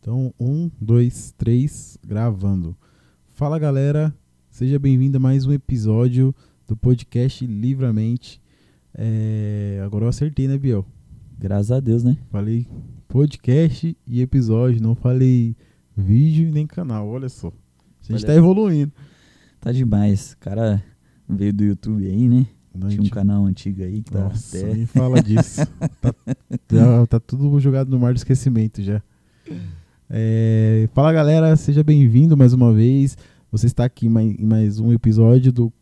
Então, um, dois, três, gravando. Fala galera, seja bem-vindo a mais um episódio do podcast Livramente. É, Agora eu acertei, né, Biel? Graças a Deus, né? Falei podcast e episódio, não falei vídeo nem canal, olha só. A gente Olha tá evoluindo. Tá demais. O cara veio do YouTube aí, né? Não, Tinha um gente- canal antigo aí que tá Nossa, até. nem fala disso. tá, já- tá tudo jogado no mar do esquecimento já. É, fala galera, seja bem-vindo mais uma vez. Você está aqui em mais um episódio do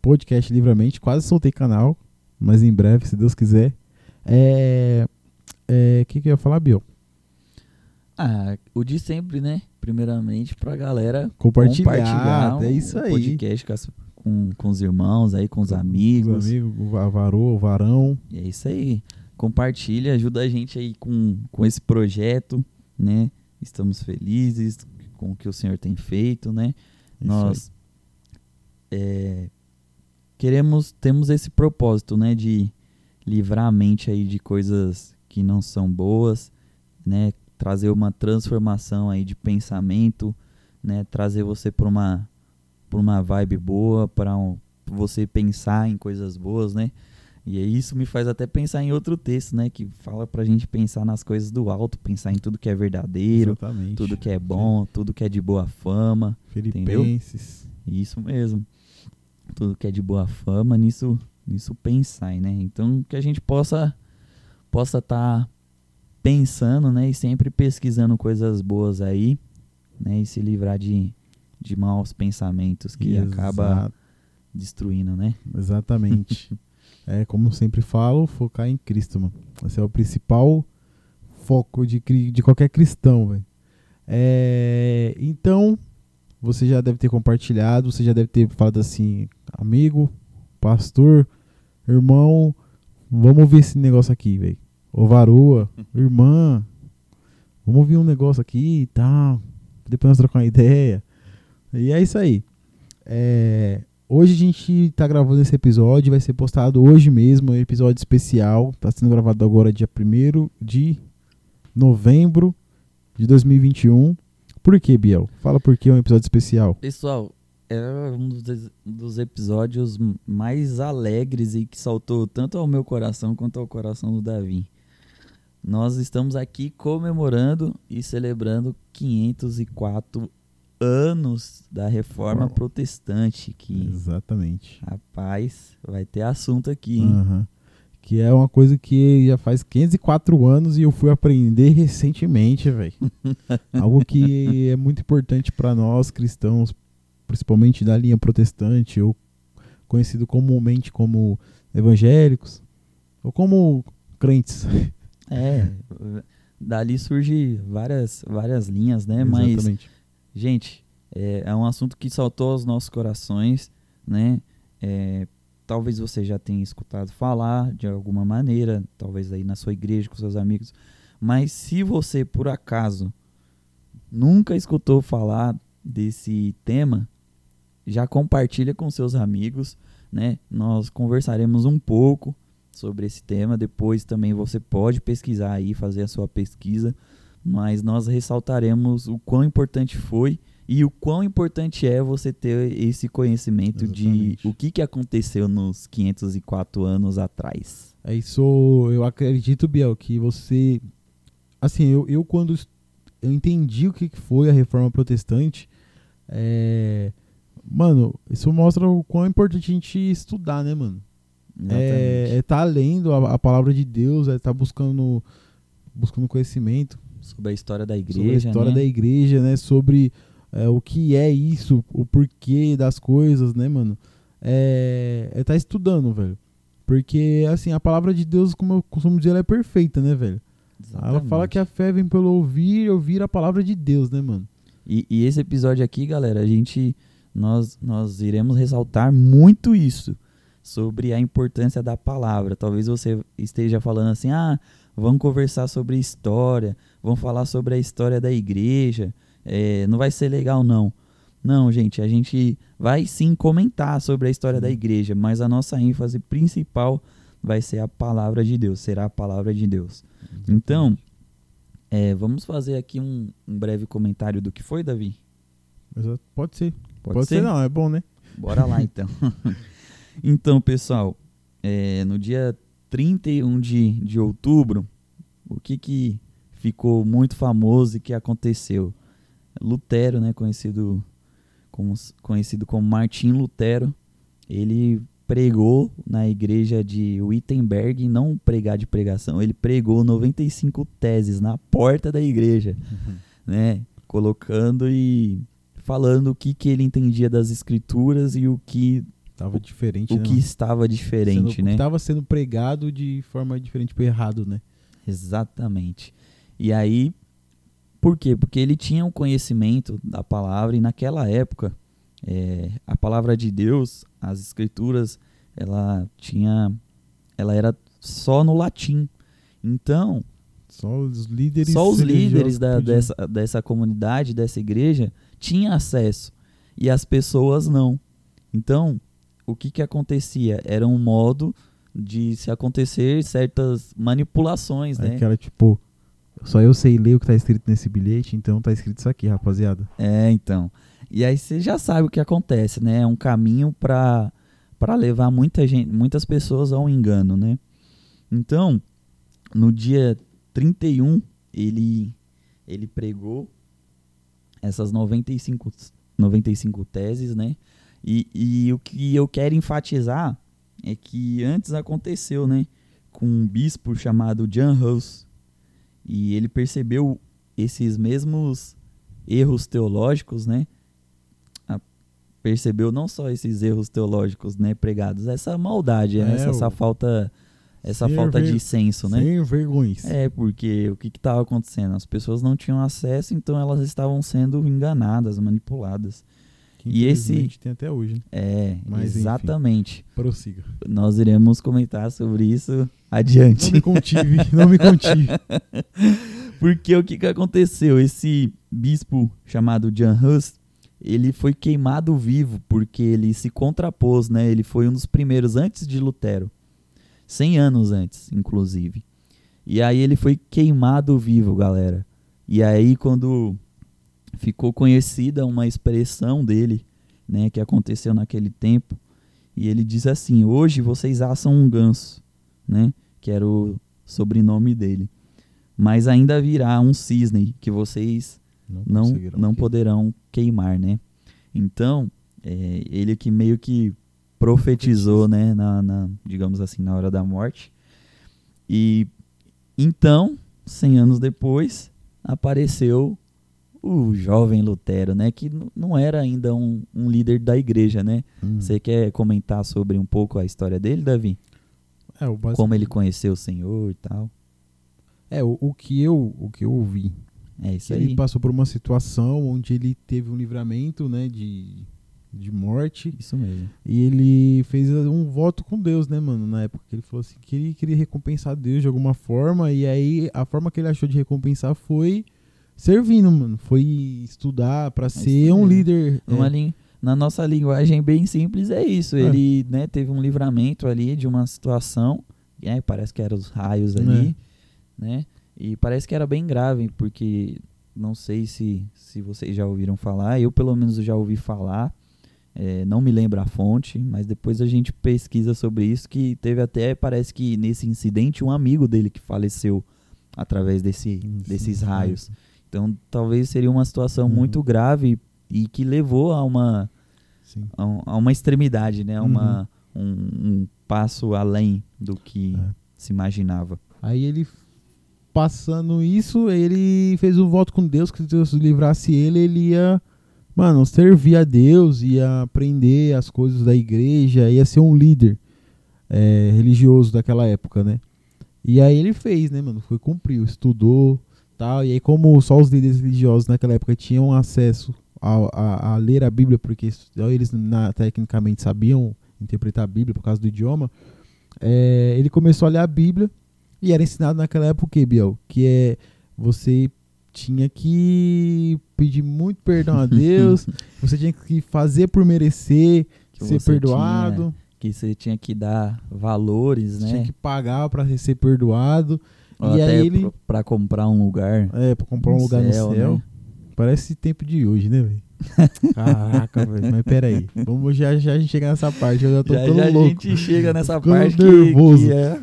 podcast Livramente. Quase soltei canal, mas em breve, se Deus quiser. É. é, O que, que eu ia falar, Bill? Ah, o de sempre, né? Primeiramente pra galera Compartilhar. o é isso aí. podcast com, as- com, com os irmãos aí, com os Os amigos. amigos, o va- varô, o varão. E é isso aí. Compartilha, ajuda a gente aí com, com esse projeto, né? Estamos felizes com o que o Senhor tem feito, né? Isso Nós é, queremos, temos esse propósito, né, de livrar a mente aí de coisas que não são boas, né, trazer uma transformação aí de pensamento, né, trazer você para uma para uma vibe boa, para um, você pensar em coisas boas, né? E aí isso me faz até pensar em outro texto, né, que fala pra gente pensar nas coisas do alto, pensar em tudo que é verdadeiro, Exatamente. tudo que é bom, tudo que é de boa fama. Filipenses. Isso mesmo. Tudo que é de boa fama, nisso, nisso pensar, né? Então que a gente possa possa estar pensando, né, e sempre pesquisando coisas boas aí, né, e se livrar de, de maus pensamentos que acaba Exa- destruindo, né? Exatamente. é, como sempre falo, focar em Cristo, mano. Esse é o principal foco de, de qualquer cristão, velho. É, então, você já deve ter compartilhado, você já deve ter falado assim, amigo, pastor, irmão, vamos ouvir esse negócio aqui, velho. Ô varoa, irmã, vamos ouvir um negócio aqui e tal. Depois nós trocar uma ideia. E é isso aí. É, Hoje a gente tá gravando esse episódio, vai ser postado hoje mesmo, um episódio especial. Tá sendo gravado agora dia 1 de novembro de 2021. Por que, Biel? Fala por que é um episódio especial. Pessoal, é um dos, dos episódios mais alegres e que saltou tanto ao meu coração quanto ao coração do Davi. Nós estamos aqui comemorando e celebrando 504 anos da reforma Uau. protestante. Que, Exatamente. rapaz, vai ter assunto aqui, hein? Aham. Que é uma coisa que já faz 504 anos e eu fui aprender recentemente, velho. Algo que é muito importante para nós cristãos, principalmente da linha protestante, ou conhecido comumente como evangélicos, ou como crentes. É, dali surge várias, várias linhas, né? Mas Exatamente. Gente, é, é um assunto que saltou aos nossos corações, né? É, talvez você já tenha escutado falar de alguma maneira, talvez aí na sua igreja com seus amigos, mas se você por acaso nunca escutou falar desse tema, já compartilha com seus amigos, né? Nós conversaremos um pouco sobre esse tema, depois também você pode pesquisar aí, fazer a sua pesquisa mas nós ressaltaremos o quão importante foi e o quão importante é você ter esse conhecimento de Exatamente. o que, que aconteceu nos 504 anos atrás. É isso, eu acredito, Biel, que você. Assim, eu, eu quando eu entendi o que foi a reforma protestante, é, mano, isso mostra o quão importante a gente estudar, né, mano? É, Exatamente. é tá lendo a, a palavra de Deus, é tá buscando, buscando conhecimento Sobre a história da igreja, sobre a história né? da igreja, né? Sobre é, o que é isso, o porquê das coisas, né, mano? É, é tá estudando, velho. Porque, assim, a palavra de Deus, como eu costumo dizer, ela é perfeita, né, velho? Ela fala que a fé vem pelo ouvir, ouvir a palavra de Deus, né, mano? E, e esse episódio aqui, galera, a gente nós nós iremos ressaltar muito isso sobre a importância da palavra. Talvez você esteja falando assim: "Ah, vamos conversar sobre história, vamos falar sobre a história da igreja, é, não vai ser legal não". Não, gente, a gente vai sim comentar sobre a história da igreja, mas a nossa ênfase principal vai ser a palavra de Deus, será a palavra de Deus. Então, É, vamos fazer aqui um, um breve comentário do que foi, Davi? Pode ser. Pode, Pode ser? não, é bom, né? Bora lá então. então, pessoal, é, no dia 31 de, de outubro, o que, que ficou muito famoso e que aconteceu? Lutero, né, conhecido como, conhecido como Martim Lutero, ele pregou na igreja de Wittenberg, não pregar de pregação, ele pregou 95 teses na porta da igreja, uhum. né, colocando e falando o que, que ele entendia das escrituras e o que estava diferente, o né, que mano? estava diferente, sendo, né? Estava sendo pregado de forma diferente, para errado, né? Exatamente. E aí, por quê? Porque ele tinha um conhecimento da palavra e naquela época é, a palavra de Deus, as escrituras, ela tinha, ela era só no latim. Então, só os líderes, só os líderes da, dessa, dessa comunidade, dessa igreja, tinham acesso e as pessoas não. Então, o que que acontecia? Era um modo de se acontecer certas manipulações, né? Aquela tipo, só eu sei ler o que está escrito nesse bilhete, então tá escrito isso aqui, rapaziada. É, então. E aí você já sabe o que acontece, né? É um caminho para para levar muita gente, muitas pessoas ao engano, né? Então, no dia 31, ele ele pregou essas 95 95 teses, né? E, e o que eu quero enfatizar é que antes aconteceu, né? Com um bispo chamado Jan Hus. E ele percebeu esses mesmos erros teológicos, né? percebeu não só esses erros teológicos, né, pregados, essa maldade, né, é, essa, essa falta essa falta de senso, né? Sem vergonhas. É, porque o que estava acontecendo? As pessoas não tinham acesso, então elas estavam sendo enganadas, manipuladas. Que e esse tem até hoje. Né? É, Mas, exatamente. Enfim, prossiga. Nós iremos comentar sobre isso adiante. Não me contive, não me contive. porque o que, que aconteceu? Esse bispo chamado Jan Hus, ele foi queimado vivo porque ele se contrapôs, né? Ele foi um dos primeiros antes de Lutero. 100 anos antes, inclusive. E aí ele foi queimado vivo, galera. E aí quando ficou conhecida uma expressão dele, né, que aconteceu naquele tempo, e ele diz assim: "Hoje vocês assam um ganso", né, que era o sobrenome dele. Mas ainda virá um cisne que vocês não não, não poderão queimar, né? Então, é, ele que meio que profetizou, né, na, na, digamos assim, na hora da morte. E então, 100 anos depois, apareceu o jovem Lutero, né, que não era ainda um, um, líder da igreja, né? Hum. Você quer comentar sobre um pouco a história dele, Davi? É, o Como ele conheceu o Senhor e tal. É, o, o que eu o que eu ouvi. É isso ele aí. passou por uma situação onde ele teve um livramento, né, de de morte. Isso mesmo. E ele fez um voto com Deus, né, mano? Na época que ele falou assim que ele queria recompensar Deus de alguma forma. E aí a forma que ele achou de recompensar foi servindo, mano. Foi estudar para é ser um líder. Uma é. Na nossa linguagem bem simples é isso. É. Ele né, teve um livramento ali de uma situação. É, parece que eram os raios ali, é. né? E parece que era bem grave, porque não sei se, se vocês já ouviram falar, eu pelo menos já ouvi falar é, não me lembro a fonte, mas depois a gente pesquisa sobre isso, que teve até, parece que nesse incidente, um amigo dele que faleceu através desse, desses raios. Então talvez seria uma situação uhum. muito grave e que levou a uma, a, a, uma extremidade, né? Uma, uhum. um, um, passo além do que é. se imaginava. Aí ele passando isso, ele fez um voto com Deus que se Deus livrasse ele, ele ia mano, servir a Deus, ia aprender as coisas da igreja, ia ser um líder é, religioso daquela época, né? E aí ele fez, né, mano? Foi cumpriu, estudou, tal. E aí como só os líderes religiosos naquela época tinham acesso a, a, a ler a Bíblia, porque eles na, tecnicamente sabiam interpretar a Bíblia por causa do idioma, é, ele começou a ler a Bíblia e era ensinado naquela época o que, Biel? Que é você tinha que pedir muito perdão a Deus, você tinha que fazer por merecer, que ser perdoado. Tinha, que você tinha que dar valores, né? Tinha que pagar para ser perdoado. Ou E até aí ele- pra comprar um lugar. É, pra comprar um lugar céu, no céu. né? Parece tempo de hoje, né, velho? Caraca, velho. Mas peraí. Vamos já já a gente chegar nessa parte. Eu já tô Já, todo já a louco. gente chega nessa parte que, nervoso. que é,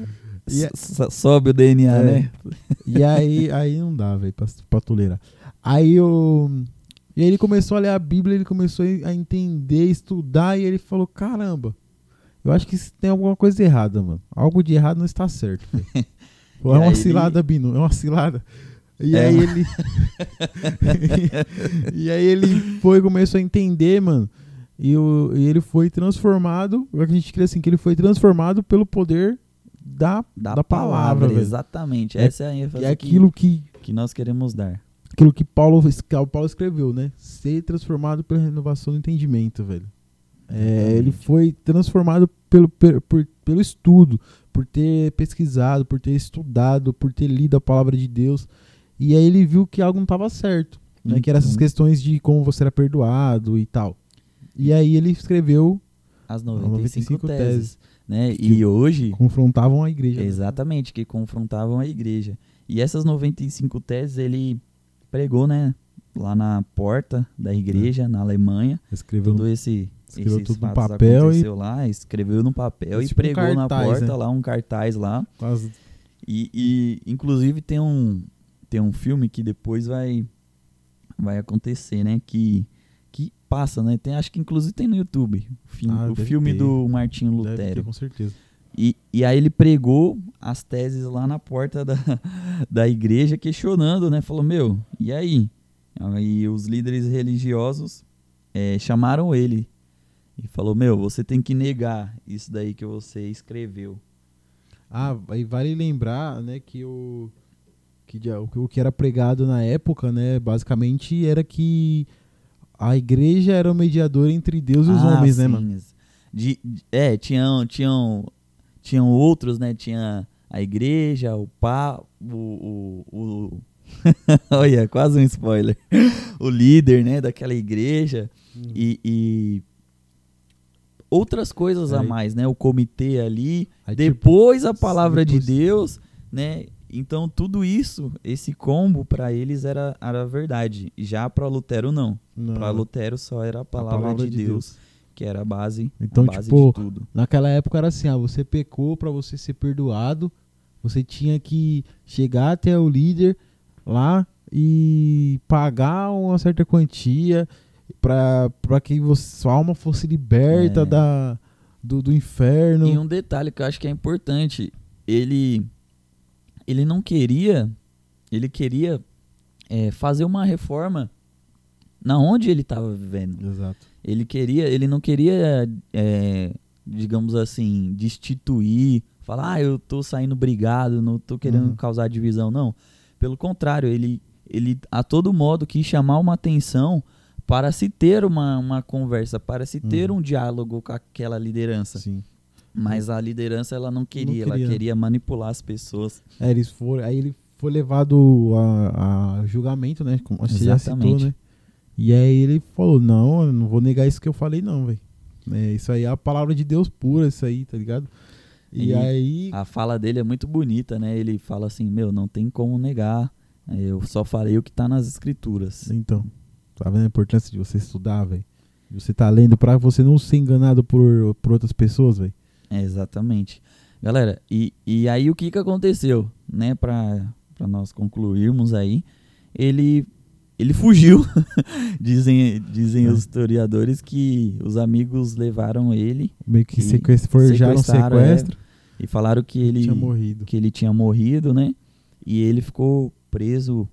E é- sobe o DNA, É. né? E aí, aí não dá, velho, pra, pra tolerar. Aí eu. E aí ele começou a ler a Bíblia, ele começou a entender, estudar, e ele falou: caramba, eu acho que tem alguma coisa errada, mano. Algo de errado não está certo. velho." Pô, E é uma aí ele- cilada, Bino, é uma cilada. E É aí ele. e aí ele foi começou a entender, mano. E, o, e ele foi transformado. Eu acredito que assim, que ele foi transformado pelo poder da, Da, da palavra, velho. exatamente. É- Essa é a ênfase É aquilo que, que, que nós queremos dar. aquilo que Paulo, que o Paulo escreveu, né? Ser transformado pela renovação do entendimento, velho. É, ele foi transformado pelo, por- pelo estudo, por ter pesquisado, por ter estudado, por ter lido a palavra de Deus. E aí ele viu que algo não estava certo, né? Que eram essas questões de como você era perdoado e tal. E aí ele escreveu, As 95 95, teses. teses. Né? Que E hoje, confrontavam a igreja. né? exatamente, que confrontavam a igreja. E essas 95 teses ele pregou, né? Lá na porta da igreja, na Alemanha. Escreveu Tudo esse. Escreveu esses tudo no papel e- lá, escreveu no papel É e tipo um pregou na cartaz, porta né? lá, um cartaz lá. as- E, e, inclusive tem um tem um filme que depois vai vai acontecer, né? Que que passa, né? Tem, acho que inclusive tem no YouTube o, fi- Ah, o filme ter. do Martinho deve ter, Lutero. com certeza. E, e aí ele pregou as teses lá na porta da, da igreja, questionando, né? Falou, meu, e aí? Aí os líderes religiosos eh, chamaram ele e falou, meu, você tem que negar isso daí que você escreveu. Ah, aí vale lembrar, né, que o que, o que- era pregado na época, né, basicamente era que a igreja era o mediador entre Deus e os Ah, homens, né, sim. mano? De, de- é, tinham, tinham, tinham outros, né? Tinha a igreja, o pá, o. o, o- Olha, quase um spoiler. O líder, né, daquela igreja e, e outras coisas a Aí- mais, né? O comitê ali, Aí, tipo, depois a palavra de depois- Deus, né? Então tudo isso, esse combo pra eles era era verdade. Já pra Lutero não. não, Pra Lutero só era a palavra, de, Deus, que era a base, Então, a base tipo, de tudo. Naquela época era assim, ah, você pecou pra você ser perdoado, você tinha que chegar até o líder lá e pagar uma certa quantia pra que você, sua alma fosse liberta É. da, do, do inferno. E um detalhe que eu acho que é importante, ele ele não queria, ele queria é, fazer uma reforma na onde ele estava vivendo. Exato. Ele queria, ele não queria, é, digamos assim, destituir, falar, ah, eu tô saindo brigado, não tô querendo Uhum. causar divisão, não. Pelo contrário, ele, ele a todo modo quis chamar uma atenção para se ter uma, uma conversa, para se ter Uhum. um diálogo com aquela liderança. Sim. Mas a liderança ela não queria, ela queria. queria manipular as pessoas. É, eles foram, aí ele foi levado a, a julgamento, né? Como você já citou, Exatamente. né? E aí ele falou, não, eu não vou negar isso que eu falei, não, velho. É, isso aí é a palavra de Deus pura, isso aí, tá ligado? E, E aí. A fala dele é muito bonita, né? Ele fala assim: Meu, não tem como negar. Eu só falei o que tá nas escrituras. Então, tá vendo a importância de você estudar, velho? De Você tá lendo pra você não ser enganado por, por outras pessoas, velho. É, exatamente. Galera, e, e aí o que que aconteceu, né? Pra, pra nós concluirmos aí, ele, ele fugiu. dizem dizem É. os historiadores que os amigos levaram ele Meio que sequest... forjaram um é. sequestro. e falaram que ele tinha morrido. que ele tinha morrido, né? E ele ficou preso,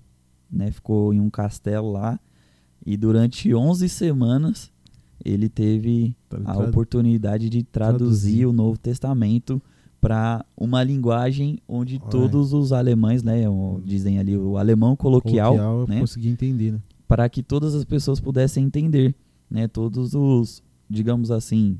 né? Ficou em um castelo lá. E durante 11 semanas ele teve a oportunidade de traduzir, traduzir. o Novo Testamento para uma linguagem onde Olha. todos os alemães, né, dizem ali o alemão coloquial, eu né, consegui entender, né? para que todas as pessoas pudessem entender, né, todos os, digamos assim,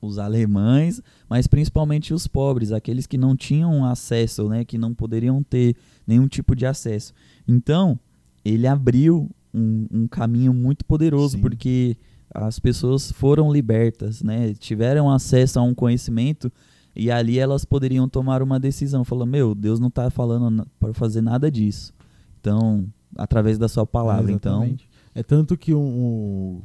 os alemães, mas principalmente os pobres, aqueles que não tinham acesso, né, que não poderiam ter nenhum tipo de acesso. Então, ele abriu um, um caminho muito poderoso, Sim. porque as pessoas foram libertas, né, tiveram acesso a um conhecimento E ali elas poderiam tomar uma decisão, falando: "Meu, Deus não está falando para fazer nada disso". Então, através da sua palavra, É, então. É tanto que um, um-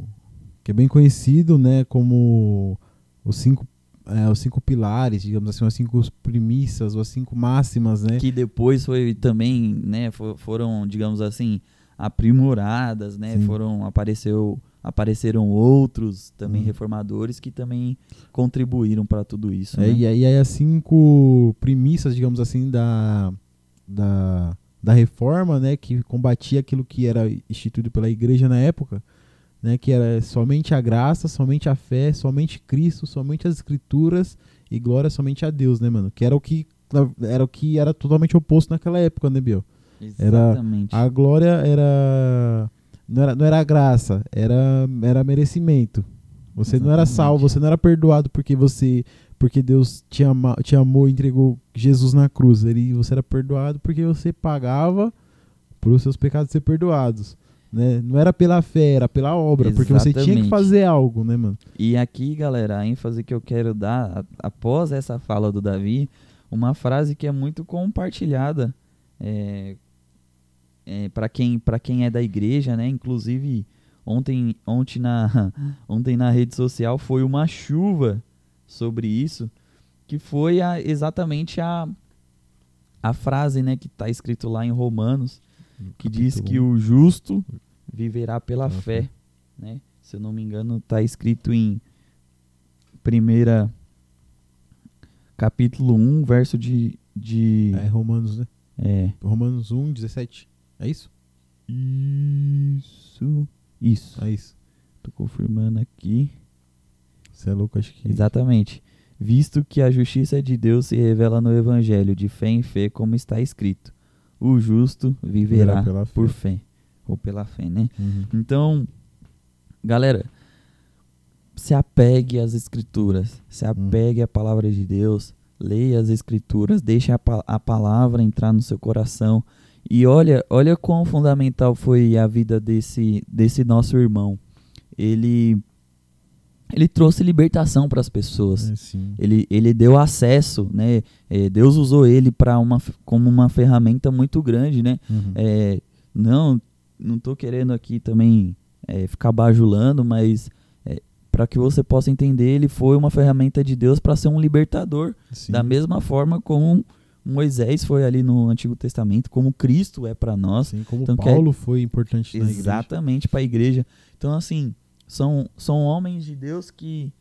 que é bem conhecido, né, como os cinco é, os cinco pilares, digamos assim, as cinco premissas, ou as cinco máximas, né? que depois foi também, né, fo- foram, digamos assim, aprimoradas, né? Sim. Foram apareceu apareceram outros também Hum. reformadores que também contribuíram para tudo isso, É, né? e, aí- e aí as cinco premissas, digamos assim, da, da, da reforma, né, que combatia aquilo que era instituído pela igreja na época, né, que era somente a graça, somente a fé, somente Cristo, somente as escrituras e glória somente a Deus, né, mano? Que era o que era o que era totalmente oposto naquela época, né, Biel? Era Exatamente. A glória era não era, não era graça, era, era merecimento. Você não era Exatamente. salvo, você não era perdoado porque você porque Deus te, ama, te amou e entregou Jesus na cruz. Ele, você era perdoado porque você pagava para os seus pecados ser perdoados. Né? Não era pela fé, era pela obra, porque você tinha que Exatamente. fazer algo, né, mano? E aqui, galera, a ênfase que eu quero dar após essa fala do Davi, uma frase que é muito compartilhada é, para quem para quem é da igreja, né? Inclusive ontem ontem na ontem na rede social foi uma chuva sobre isso, que foi a- exatamente a a frase, né, que está escrito lá em Romanos, que diz que o justo viverá pela fé. né? Se eu não me engano, está escrito em primeira capítulo 1, verso de de É Romanos, né? é, Romanos 1, 17. É isso? isso isso. É isso. Tô confirmando aqui. Você é louco, acho que. Exatamente. Visto que a justiça de Deus se revela no evangelho de fé em fé, como está escrito: o justo viverá fé. por fé ou pela fé, né? Uhum. Então, galera, se apegue às escrituras, se apegue à palavra de Deus, leia as escrituras, deixe a, pa- a palavra entrar no seu coração e olha, olha quão fundamental foi a vida desse desse nosso irmão. Ele ele trouxe libertação para as pessoas. É. Ele, ele deu acesso, né? Eh, Deus usou ele para uma como uma ferramenta muito grande, né? Uhum. É, não, não tô querendo aqui também é, ficar bajulando, mas para que você possa entender, ele foi uma ferramenta de Deus para ser um libertador, Sim. da mesma forma como Moisés foi ali no Antigo Testamento, como Cristo é para nós, Assim como Então, quer- Paulo foi importante na exatamente para a igreja. Então assim, são, são homens de Deus que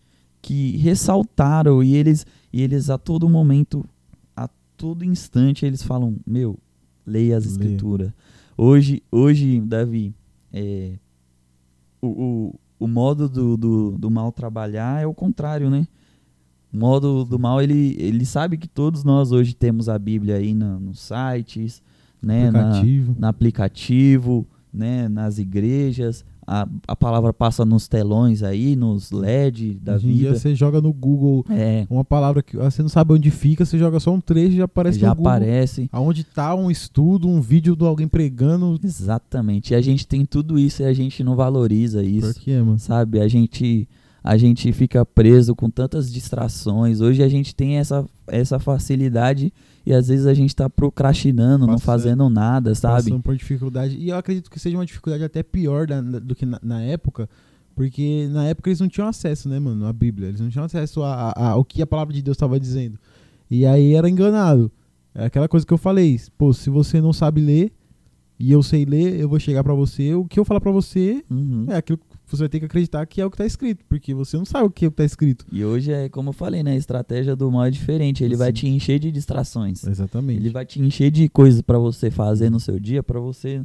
que ressaltaram e eles e eles a todo momento, a todo instante eles falam, meu, leia as escrituras. Hoje, hoje, Davi, é, o, o, o modo do, do, do mal trabalhar é o contrário, né? O modo do mal, ele, ele sabe que todos nós hoje temos a Bíblia aí na, nos sites, né? Na, Aplicativo. no aplicativo, né, nas igrejas, a, a palavra passa nos telões aí, nos LED da Hoje em dia vida. você joga no Google É, uma palavra que ah, você não sabe onde fica, você joga só um trecho e já aparece já no Google. aparece. Aonde tá um estudo, um vídeo de alguém pregando. Exatamente. E a gente tem tudo isso e a gente não valoriza isso. Por quê, mano? Sabe? A gente a gente fica preso com tantas distrações. Hoje a gente tem essa essa facilidade e às vezes a gente tá procrastinando, não Passa- fazendo nada, sabe? Passando por dificuldade. E eu acredito que seja uma dificuldade até pior da- do que na, na época. Porque na época eles não tinham acesso, né, mano, à Bíblia. Eles não tinham acesso a- a- ao que a palavra de Deus estava dizendo. E aí era enganado. É aquela coisa que eu falei. Pô, se você não sabe ler e eu sei ler, eu vou chegar pra você. O que eu falar pra você Uhum. é aquilo que você vai ter que acreditar que é o que tá escrito. Porque você não sabe o que é o que tá escrito. E hoje é como eu falei, né? A estratégia do mal é diferente. Ele vai Sim. te encher de distrações. Exatamente. Ele vai te encher de coisas pra você fazer no seu dia, pra você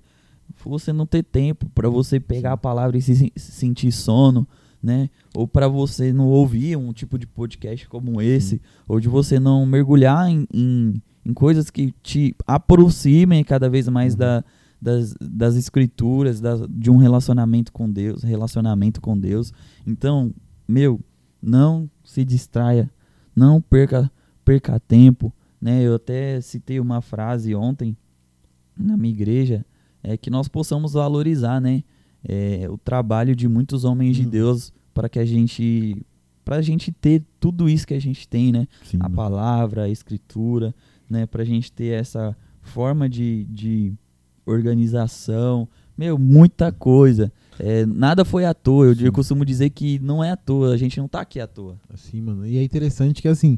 você não ter tempo, pra você pegar Sim. a palavra e se, se sentir sono, né? Ou pra você não ouvir um tipo de podcast como esse, ou de você não mergulhar em, em, em coisas que te aproximem cada vez mais Uhum. da, das, das escrituras, das, de um relacionamento com Deus, relacionamento com Deus. Então, meu, não se distraia, não perca perca tempo, né? Eu até citei uma frase ontem na minha igreja, é que nós possamos valorizar, né? é, o trabalho de muitos homens de Hum. Deus para que a gente pra gente ter tudo isso que a gente tem, né? Sim, a palavra, a escritura, né? Pra gente ter essa forma de, de organização. Meu, muita coisa. É, nada foi à toa. Eu, eu costumo dizer que não é à toa. A gente não tá aqui à toa. Assim, mano. E é interessante que, assim,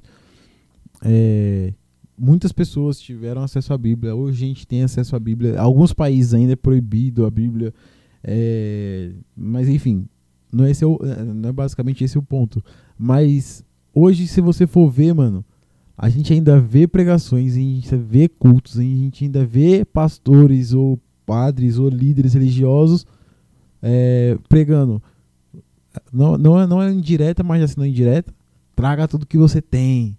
é, muitas pessoas tiveram acesso à Bíblia. Hoje a gente tem acesso à Bíblia. Alguns países ainda é proibido a Bíblia. é, mas, enfim, não é, esse é o- é, não é basicamente esse o ponto. Mas hoje, se você for ver, mano, a gente ainda vê pregações, a gente ainda vê cultos, a gente ainda vê pastores ou padres ou líderes religiosos é, pregando. Não, não, é, não é indireta, mas assim, não é indireta. Traga tudo que você tem.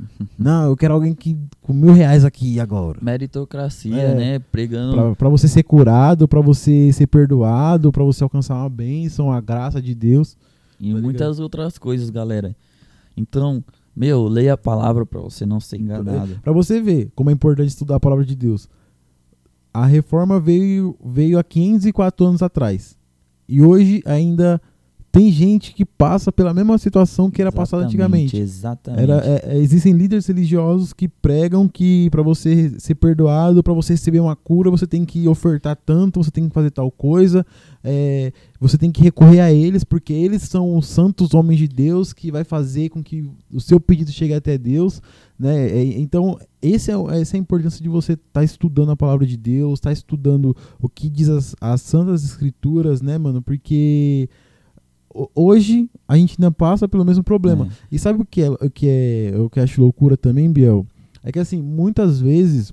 Não, eu quero alguém que com mil reais aqui agora. Meritocracia, É. né? Pregando. Pra, pra você ser curado, pra você ser perdoado, pra você alcançar uma bênção, a graça de Deus. E Tá muitas outras coisas, galera. Então, meu, leia a palavra pra você não ser enganado. Pra você ver como é importante estudar a palavra de Deus. A reforma veio, veio há 504 anos atrás. E hoje ainda tem gente que passa pela mesma situação que era passada antigamente. Exatamente. Era, é, é, existem líderes religiosos que pregam que para você ser perdoado, para você receber uma cura, você tem que ofertar tanto, você tem que fazer tal coisa, é, você tem que recorrer a eles, porque eles são os santos homens de Deus que vai fazer com que o seu pedido chegue até Deus. Né? É, então, é, essa é a importância de você estar estudando a palavra de Deus, estar estudando o que diz as, as santas escrituras, né, mano? Porque hoje a gente ainda passa pelo mesmo problema. É. E sabe o que é o que é o que eu acho loucura também, Biel? É que assim, muitas vezes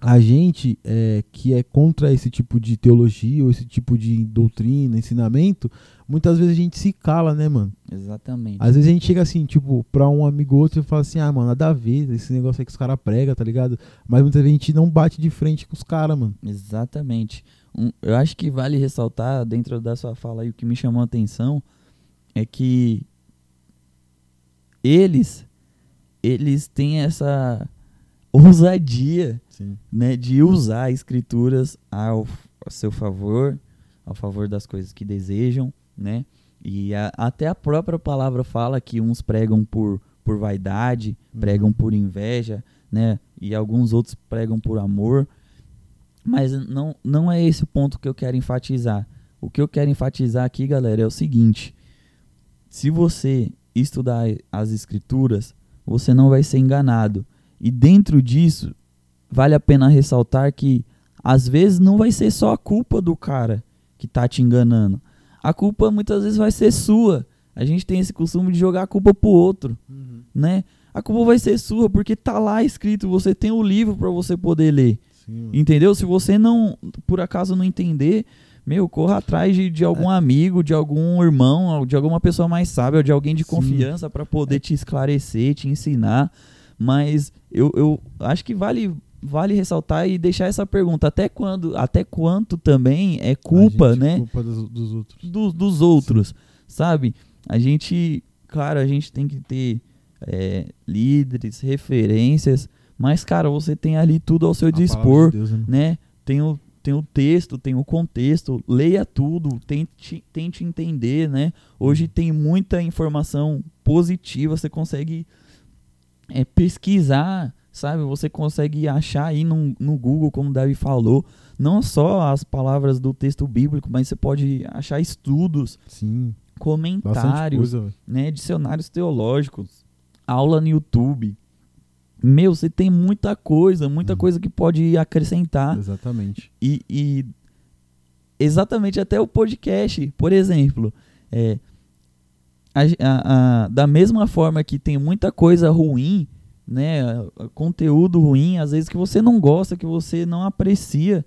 a gente é, que é contra esse tipo de teologia ou esse tipo de doutrina, ensinamento, muitas vezes a gente se cala, né, mano? Exatamente. Às vezes a gente chega assim, tipo, pra um amigo ou outro e fala assim, ah, mano, nada a ver, esse negócio aí que os caras pregam, tá ligado? Mas muitas vezes a gente não bate de frente com os caras, mano. Exatamente. Um- eu acho que vale ressaltar dentro da sua fala aí o que me chamou a atenção é que eles eles têm essa ousadia Sim. né, de usar escrituras ao, a seu favor, ao favor das coisas que desejam, né? E a- até a própria palavra fala que uns pregam por, por vaidade, Uhum. pregam por inveja, né? E alguns outros pregam por amor. Mas não, não é esse o ponto que eu quero enfatizar. O que eu quero enfatizar aqui, galera, é o seguinte: se você estudar as escrituras, você não vai ser enganado. E dentro disso, vale a pena ressaltar que às vezes não vai ser só a culpa do cara que tá te enganando. A culpa muitas vezes vai ser sua. A gente tem esse costume de jogar a culpa pro outro, né? A culpa vai ser sua porque tá lá escrito, você tem o livro para você poder ler. Sim. Entendeu? Se você não, por acaso não entender, meu, corra atrás de, de algum amigo, de algum irmão, de alguma pessoa mais sábia, de alguém de Sim. confiança para poder te esclarecer, te ensinar. Mas eu, eu acho que vale vale ressaltar e deixar essa pergunta até quando, até quanto também é culpa, né? Culpa dos, dos outros. do- dos outros, sabe? A gente, claro, a gente tem que ter é, líderes, referências, mas, cara, você tem ali tudo ao seu A dispor, de Deus, né? né? Tem o, tem o texto, tem o contexto, leia tudo, tente, tente entender, né? Hoje tem muita informação positiva, você consegue é, pesquisar, sabe? Você consegue achar aí no, no Google, como o Davi falou, não só as palavras do texto bíblico, mas você pode achar estudos, Sim, comentários, coisa, né, dicionários teológicos, aula no YouTube. Meu, você tem muita coisa, muita Uhum. coisa que pode acrescentar. Exatamente. E, e exatamente até o podcast, por exemplo. É, a a- a- da mesma forma que tem muita coisa ruim, né, conteúdo ruim, às vezes que você não gosta, que você não aprecia,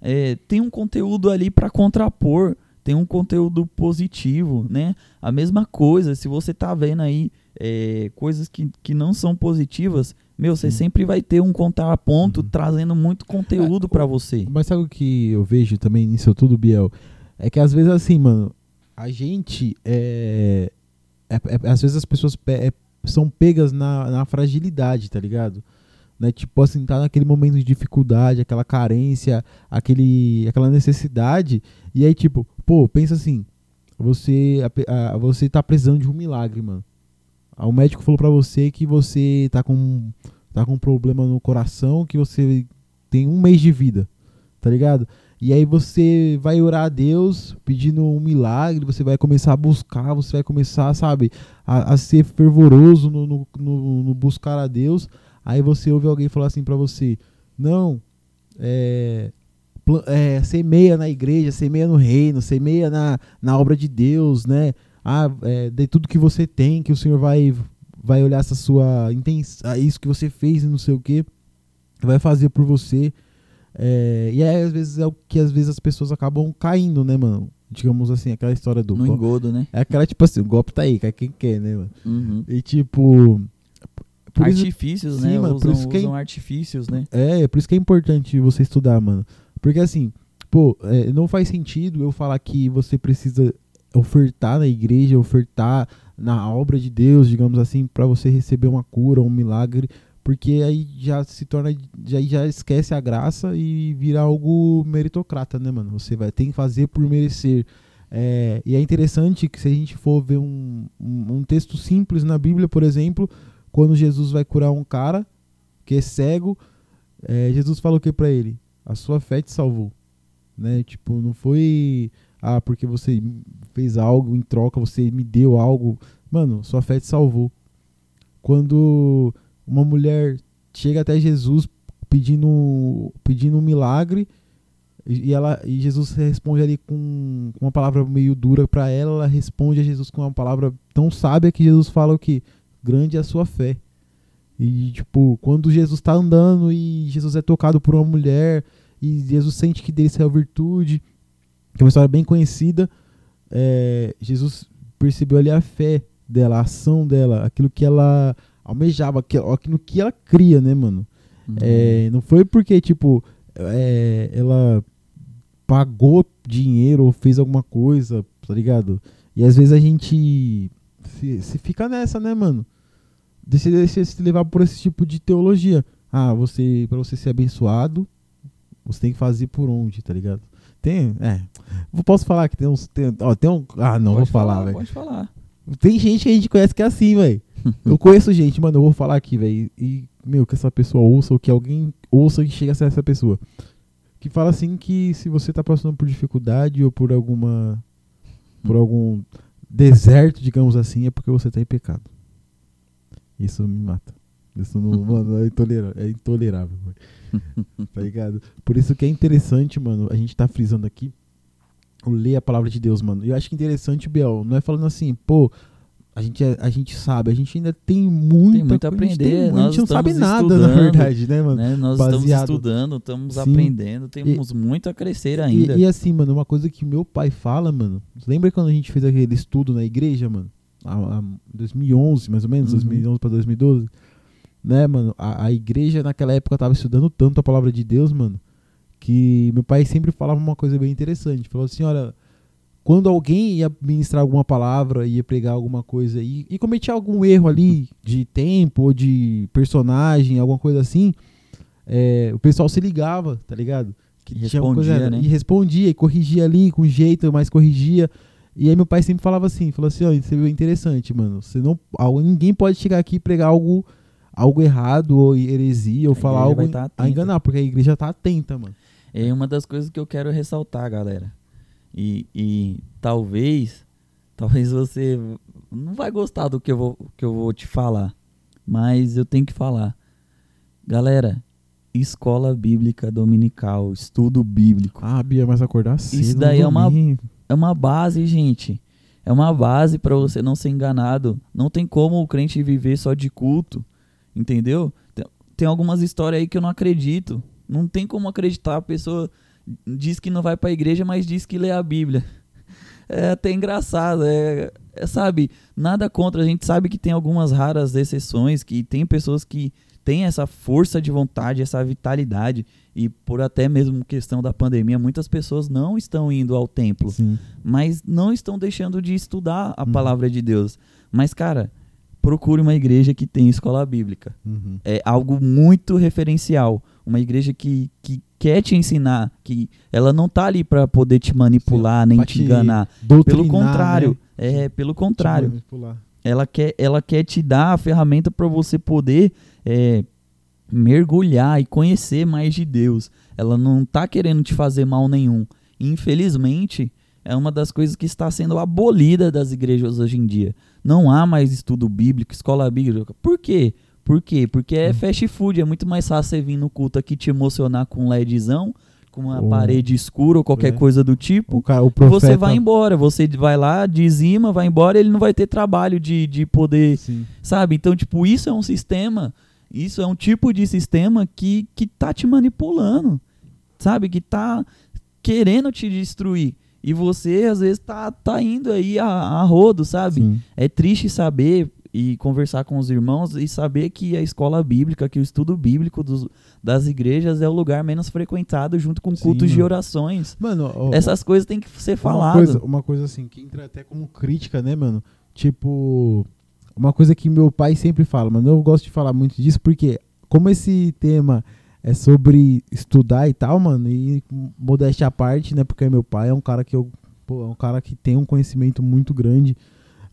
é, tem um conteúdo ali para contrapor, tem um conteúdo positivo, né? A mesma coisa, se você tá vendo aí é, coisas que, que não são positivas, meu, você Sim. sempre vai ter um contraponto Uhum. trazendo muito conteúdo É, para você. Mas sabe o que eu vejo também nisso tudo, Biel? É que às vezes assim, mano, a gente é. é- é- às vezes as pessoas pe- é- são pegas na, na fragilidade, tá ligado? Né? Tipo assim, tá naquele momento de dificuldade, aquela carência, aquele, aquela necessidade. E aí, tipo, pô, pensa assim. você a a- você tá precisando de um milagre, mano. O médico falou pra você que você tá com tá com um problema no coração, que você tem um mês de vida, tá ligado? E aí você vai orar a Deus pedindo um milagre, você vai começar a buscar, você vai começar, sabe, a, a ser fervoroso no, no, no- no buscar a Deus. Aí você ouve alguém falar assim pra você: Não, é, é, semeia na igreja, semeia no reino, semeia na, na obra de Deus, né? Ah, é, de tudo que você tem, que o Senhor vai, vai olhar essa sua intenção, isso que você fez e não sei o que, vai fazer por você. É, e aí, às vezes, é o que às vezes as pessoas acabam caindo, né, mano? Digamos assim, aquela história do. No go- engodo, né? É aquela, tipo assim, o golpe tá aí, cai quem quer, né, mano? Uhum. E tipo. Por isso, artifícios, Sim, né? mano, por usam, isso que é artifícios, né? É, por isso que é importante você estudar, mano. Porque assim, pô, é, não faz sentido eu falar que você precisa ofertar na igreja, ofertar na obra de Deus, digamos assim, pra você receber uma cura, um milagre, porque aí já se torna, já, já esquece a graça e vira algo meritocrata, né, mano? Você vai ter que fazer por merecer. É, e é interessante que se a gente for ver um, um, um texto simples na Bíblia, por exemplo, quando Jesus vai curar um cara que é cego, é, Jesus fala o que pra ele? A sua fé te salvou. Né? Tipo, não foi ah, porque você fez algo em troca, você me deu algo. Mano, sua fé te salvou. Quando uma mulher chega até Jesus pedindo, pedindo um milagre e, ela, e Jesus responde ali com, uma palavra meio dura pra ela, ela responde a Jesus com uma palavra tão sábia que Jesus fala o que? Grande é a sua fé. E, tipo, quando Jesus tá andando e Jesus é tocado por uma mulher e Jesus sente que dele saiu virtude, que é uma história bem conhecida, é, Jesus percebeu ali a fé dela, a ação dela, aquilo que ela almejava, aquilo, que ela cria, né, mano? Uhum. É, não foi porque, tipo, é, ela pagou dinheiro ou fez alguma coisa, tá ligado? E às vezes a gente se, se fica nessa, né, mano? Deixa, deixa se levar por esse tipo de teologia. Ah, você, pra você ser abençoado, você tem que fazer por onde, tá ligado? Tem, é. Posso falar que tem uns. Tem, ó, tem um. Ah, não, Pode vou falar, velho. Pode falar. Tem gente que a gente conhece que é assim, velho. Eu conheço gente, mano, eu vou falar aqui, velho. E, meu, que essa pessoa ouça, ou que alguém ouça que chega a ser essa pessoa. Que fala assim que se você tá passando por dificuldade ou por alguma. Por algum deserto, digamos assim, é porque você tá em pecado. Isso me mata. Isso não, mano, é intolerável. É intolerável, velho. tá ligado? Por isso que é interessante, mano, a gente tá frisando aqui o ler a palavra de Deus, mano. E eu acho que interessante, Biel, não é falando assim, pô, a gente, é- a gente sabe, a gente ainda tem muita Tem muito a coisa, gente aprender, tem- a nós gente não sabe nada, na verdade, né, mano? Né? Nós baseado- estamos estudando, estamos Sim. aprendendo, temos muito a crescer ainda. E, e assim, mano, uma coisa que meu pai fala, mano. Lembra quando a gente fez aquele estudo na igreja, mano? A, a 2011, mais ou menos, Uhum. 2011 pra 2012. Né, mano? A, a igreja naquela época tava estudando tanto a palavra de Deus, mano, que meu pai sempre falava uma coisa bem interessante. Falou assim: olha, quando alguém ia ministrar alguma palavra, ia pregar alguma coisa e, e cometia algum erro ali de tempo ou de personagem, alguma coisa assim, é, o pessoal se ligava, tá ligado? Que E respondia, né? E respondia, e corrigia ali com jeito, mas corrigia. E aí meu pai sempre falava assim, falou assim, ó, isso é interessante, mano. Você não, ninguém pode chegar aqui e pregar algo, algo errado ou heresia ou A falar algo tá a enganar, porque a igreja tá atenta, mano. É uma das coisas que eu quero ressaltar, galera. E, e talvez, talvez você não vai gostar do que eu, vou, que eu vou te falar, mas eu tenho que falar. Galera, escola bíblica dominical, estudo bíblico, Ah, Bia, mas acordar cedo. Isso daí é uma- é uma base, gente. É uma base para você não ser enganado. Não tem como o crente viver só de culto, entendeu? Tem, algumas histórias aí que eu não acredito. Não tem como acreditar. A pessoa diz que não vai para a igreja, mas diz que lê a Bíblia. É até engraçado, é, é, sabe? Nada contra. A gente sabe que tem algumas raras exceções, que tem pessoas que têm essa força de vontade, essa vitalidade. E por até mesmo questão da pandemia, muitas pessoas não estão indo ao templo Sim. mas não estão deixando de estudar a Uhum. palavra de Deus. Mas, cara, procure uma igreja que tem escola bíblica. Uhum. É algo muito referencial. uma igreja que, que quer te ensinar, que ela não tá ali para poder te manipular, nem pra te enganar. Pelo contrário, né? é, pelo contrário. Ela quer, ela quer te dar a ferramenta para você poder é, mergulhar e conhecer mais de Deus. Ela não tá querendo te fazer mal nenhum. Infelizmente, é uma das coisas que está sendo abolida das igrejas hoje em dia. Não há mais estudo bíblico, escola bíblica. Por quê? Por quê? Porque é Hum. fast food, é muito mais fácil você vir no culto aqui te emocionar com um LEDzão, com uma Ou- parede escura ou qualquer É. coisa do tipo. O, cara, o E profeta... você vai embora, você vai lá, dizima, vai embora, ele não vai ter trabalho de, de poder, Sim. sabe? Então, tipo, isso é um sistema, isso é um tipo de sistema que, que tá te manipulando, sabe? Que tá querendo te destruir. E você, às vezes, tá, tá indo aí a, a rodo, sabe? Sim. É triste saber e conversar com os irmãos e saber que a escola bíblica, que o estudo bíblico dos, das igrejas é o lugar menos frequentado junto com Sim, cultos de mano. orações. Mano, ó, Essas coisas têm que ser faladas. uma coisa assim, que entra até como crítica, né, mano? Tipo, uma coisa que meu pai sempre fala, mano, eu gosto de falar muito disso porque, como esse tema é sobre estudar e tal, mano, e modéstia à parte, né, porque meu pai é um cara que eu, pô, é um cara que tem um conhecimento muito grande.